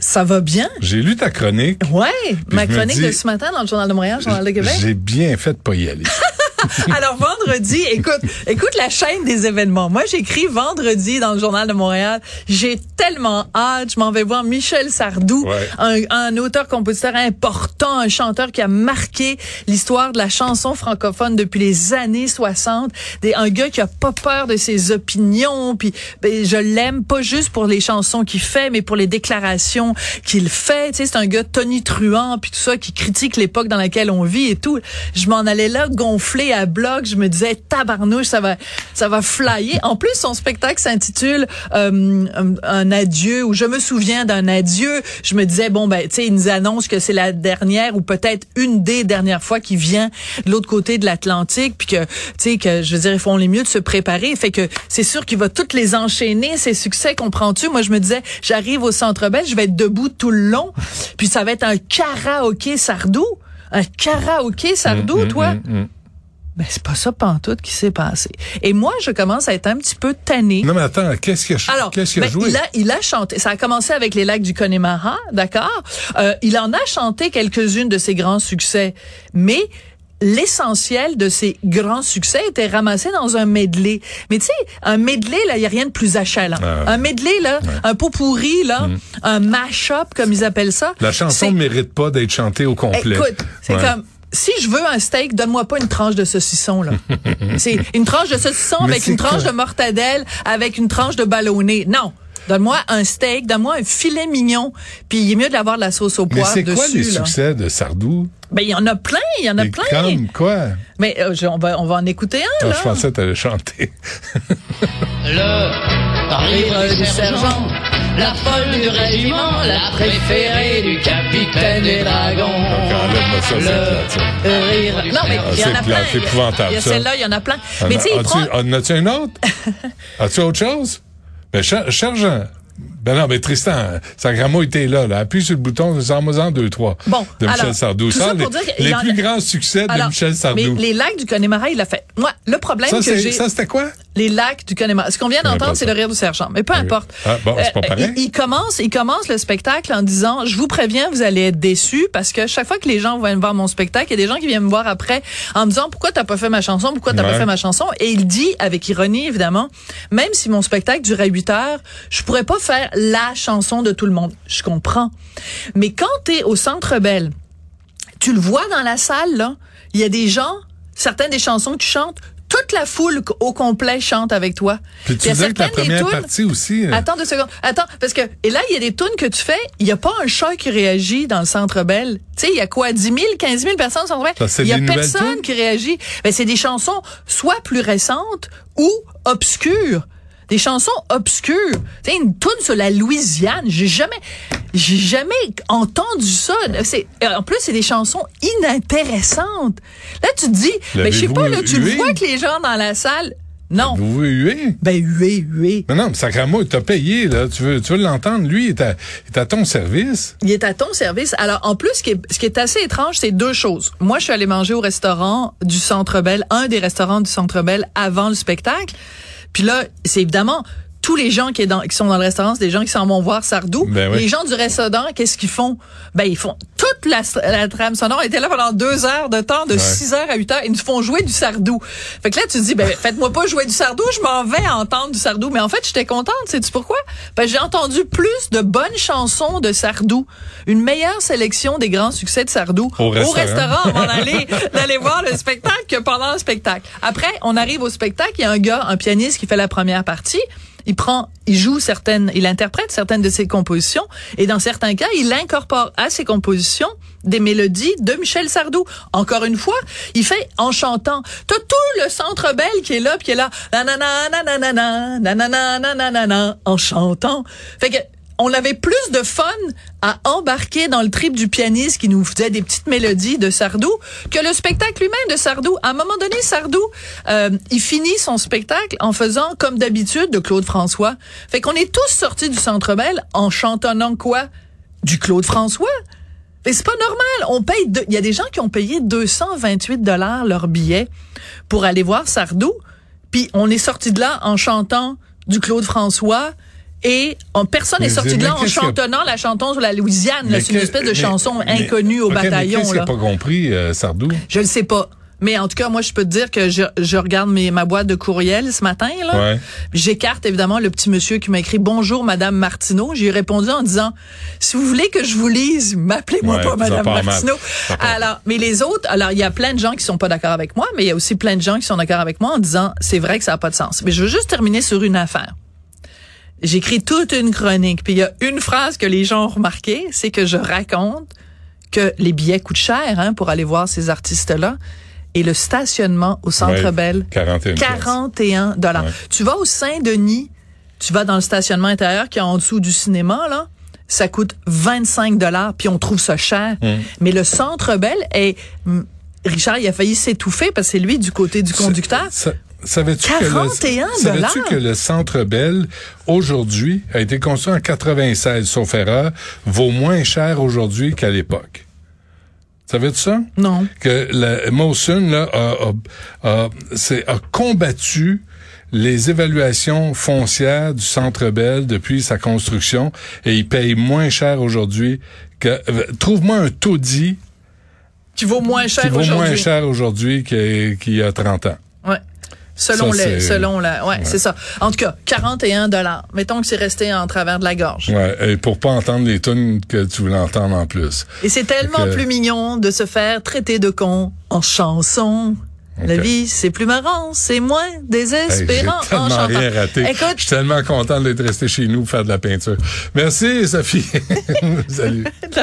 ça va bien? J'ai lu ta chronique. Ouais, ma chronique de ce matin dans le Journal de Montréal, Journal de Québec. J'ai bien fait de pas y aller. Alors vendredi, écoute, écoute la chaîne des événements. Moi, j'écris vendredi dans le journal de Montréal. J'ai tellement hâte. Je m'en vais voir Michel Sardou, Ouais. un, un auteur-compositeur important, un chanteur qui a marqué l'histoire de la chanson francophone depuis les années 60. Des, un gars qui a pas peur de ses opinions. Puis ben, je l'aime pas juste pour les chansons qu'il fait, mais pour les déclarations qu'il fait. Tu sais, c'est un gars Tony Truant puis tout ça qui critique l'époque dans laquelle on vit et tout. Je m'en allais là à bloc. Je me disais tabarnouche, ça va, ça va flyer. En plus, son spectacle s'intitule euh, un, un adieu ou je me souviens d'un adieu. Je me disais bon ben, tu sais, il nous annonce que c'est la dernière ou peut-être une des dernières fois qu'il vient de l'autre côté de l'Atlantique, puis que tu sais que je veux dire, ils font les mieux de se préparer. Fait que c'est sûr qu'il va toutes les enchaîner ses succès, comprends-tu? Moi, je me disais, j'arrive au Centre Bell, je vais être debout tout le long, puis ça va être un karaoké Sardou. Un karaoké Sardou, Mm, toi? mm, mm. Ben, c'est pas ça pantoute qui s'est passé. Et moi, je commence à être un petit peu tannée. Non, mais attends, qu'est-ce qu'il a, Alors, qu'est-ce qu'il a ben, joué? il a il a chanté. Ça a commencé avec les lacs du Connemara, d'accord? Euh, il en a chanté quelques-unes de ses grands succès, mais l'essentiel de ses grands succès était ramassé dans un medley. Mais tu sais, un medley là, il y a rien de plus achalant. Ah. Un medley là, un pot pourri là, un mash-up comme ils appellent ça. La chanson ne mérite pas d'être chantée au complet. Écoute, c'est Ouais. comme si je veux un steak, donne-moi pas une tranche de saucisson là. c'est une tranche de saucisson Mais avec c'est une tranche quoi? de mortadelle, avec une tranche de ballonné. Non. Donne-moi un steak, donne-moi un filet mignon, puis il est mieux d'avoir de la sauce au Mais poivre c'est dessus. quoi les là. succès de Sardou? Ben il y en a plein, il y en a Les plein. Comme quoi? Mais euh, je- on va on va en écouter un Ah, là. je pensais que t'allais chanter. Le rire du sergent, la folle du régiment, la préférée du capitaine des dragons. Le rire. Non mais Ah, il y en a plate, plein. c'est épouvantable, Il y a celle-là, il y en a plein. Ah, Mais tu sais, en as-tu un autre? As-tu autre chose? Ben, cher- un. Ben non, mais Tristan, sa grand était là, là. Appuie sur le bouton, en deux, trois. Bon, De Michel alors, Sardou. tout Ça, les, pour dire les a- plus grands succès de Michel Sardou. Mais les lacs du Connemara, il a fait. Moi, le problème ça, que j'ai. ça, c'était quoi? Les lacs du Connemara. Ce qu'on vient d'entendre, c'est le rire du sergent. Mais peu importe. Ah, bon, c'est pas Euh, pareil. il, il commence, il commence le spectacle en disant, je vous préviens, vous allez être déçus parce que chaque fois que les gens viennent voir mon spectacle, il y a des gens qui viennent me voir après en me disant, pourquoi t'as pas fait ma chanson? Pourquoi t'as Ouais. pas fait ma chanson? Et il dit, avec ironie, évidemment, même si mon spectacle durait 8 heures, je pourrais pas faire la chanson de tout le monde. Je comprends. Mais quand t'es au Centre Bell, tu le vois dans la salle, là, il y a des gens, certaines des chansons que tu chantes, toute la foule au complet chante avec toi. Puis tu disais que la certaines des première tunes- partie aussi. euh, Attends deux secondes. Attends, parce que, et là, il y a des tunes que tu fais, il n'y a pas un chat qui réagit dans le Centre Bell. Tu sais, il y a quoi, 10 000, 15 000 personnes Centre Bell? Ça, c'est Il y a personne qui réagit. Ben, c'est des chansons soit plus récentes ou obscures. Des chansons obscures. Tu sais, une tune sur la Louisiane. J'ai jamais, j'ai jamais entendu ça. C'est, en plus, c'est des chansons inintéressantes. Là, tu te dis, ben, je sais pas, là, tu le vois que les gens dans la salle, non. Vous voulez huer? Ben, hué, hué. Mais non, mais Sacramo, il t'a payé, là. Tu veux, tu veux l'entendre? Lui, il est, à, il est à ton service. Il est à ton service. Alors, en plus, ce qui est, ce qui est assez étrange, c'est deux choses. Moi, je suis allée manger au restaurant du Centre Bell, un des restaurants du Centre Bell avant le spectacle. Puis là, c'est évidemment tous les gens qui, est dans- qui sont dans le restaurant, c'est des gens qui s'en vont voir Sardou. Ben oui. Les gens du restaurant, qu'est-ce qu'ils font? Ben, ils font toute la, la trame sonore. Ils étaient là pendant deux heures de temps, de Ouais. 6 heures à 8 heures. Ils nous font jouer du Sardou. Fait que là, tu te dis, ben, faites-moi pas jouer du Sardou, je m'en vais entendre du Sardou. Mais en fait, j'étais contente. Sais-tu pourquoi? Ben, j'ai entendu plus de bonnes chansons de Sardou. Une meilleure sélection des grands succès de Sardou Au restaurant. avant d'aller, d'aller voir le spectacle que pendant le spectacle. Après, on arrive au spectacle, il y a un gars, un pianiste qui fait la première partie. Il prend, il joue certaines, il interprète certaines de ses compositions et dans certains cas, il incorpore à ses compositions des mélodies de Michel Sardou. Encore une fois, il fait en chantant. T'as tout le centre belle qui est là, puis qui est là, nanana, nanana, nanana, nanana, en chantant. Fait que, on avait plus de fun à embarquer dans le trip du pianiste qui nous faisait des petites mélodies de Sardou que le spectacle lui-même de Sardou. À un moment donné, Sardou, euh, il finit son spectacle en faisant comme d'habitude de Claude François. Fait qu'on est tous sortis du Centre Bell en chantonnant quoi? Du Claude François. Mais c'est pas normal. On paye. Il y a des gens qui ont payé 228 dollars leur billet pour aller voir Sardou. Puis on est sorti de là en chantant du Claude François. Et on, personne n'est sorti de là en chantonnant la chanson sur la Louisiane. C'est une espèce de chanson inconnue au bataillon. Qu'est-ce pas compris, euh, Sardou? Je le sais pas. Mais en tout cas, moi, je peux te dire que je, je regarde mes, ma boîte de courriel ce matin. là. Ouais. J'écarte évidemment le petit monsieur qui m'a écrit Bonjour, Madame Martineau. J'ai répondu en disant Si vous voulez que je vous lise, m'appelez-moi Ouais, pas Madame. Martineau. Alors, mais les autres, alors il y a plein de gens qui sont pas d'accord avec moi, mais il y a aussi plein de gens qui sont d'accord avec moi en disant C'est vrai que ça a pas de sens. Mais je veux juste terminer sur une affaire. J'écris toute une chronique, puis il y a une phrase que les gens ont remarqué, c'est que je raconte que les billets coûtent cher hein, pour aller voir ces artistes-là. Et le stationnement au Centre Ouais, Bell, 41 pièces. 41 dollars. Ouais. Tu vas au Saint-Denis, tu vas dans le stationnement intérieur qui est en dessous du cinéma, là, ça coûte 25 dollars, puis on trouve ça cher. Mmh. Mais le Centre Bell est... Richard, il a failli s'étouffer parce que c'est lui du côté du conducteur. Savais-tu que, 41 le, que le Centre Bell, aujourd'hui, a été construit en 96, sauf erreur, vaut moins cher aujourd'hui qu'à l'époque? Savais-tu ça? Non. Que la Molson, là, a, a- a- c'est- a combattu les évaluations foncières du Centre Bell depuis sa construction et il paye moins cher aujourd'hui que... euh, Trouve-moi un taudis Qui vaut moins cher qui vaut moins aujourd'hui. cher aujourd'hui qu'il qu'il y a 30 ans. Selon Ça, les, selon la, ouais, c'est ça. En tout cas, 41 dollars. Mettons que c'est resté en travers de la gorge. Ouais, et pour pas entendre les tunes que tu voulais entendre en plus. Et c'est tellement que- plus mignon de se faire traiter de con en chanson. La vie, c'est plus marrant, c'est moins Hey, désespérant J'ai en tellement rien raté. Écoute, Je suis tellement content d'être resté chez nous pour faire de la peinture. Merci, Sophie. Salut.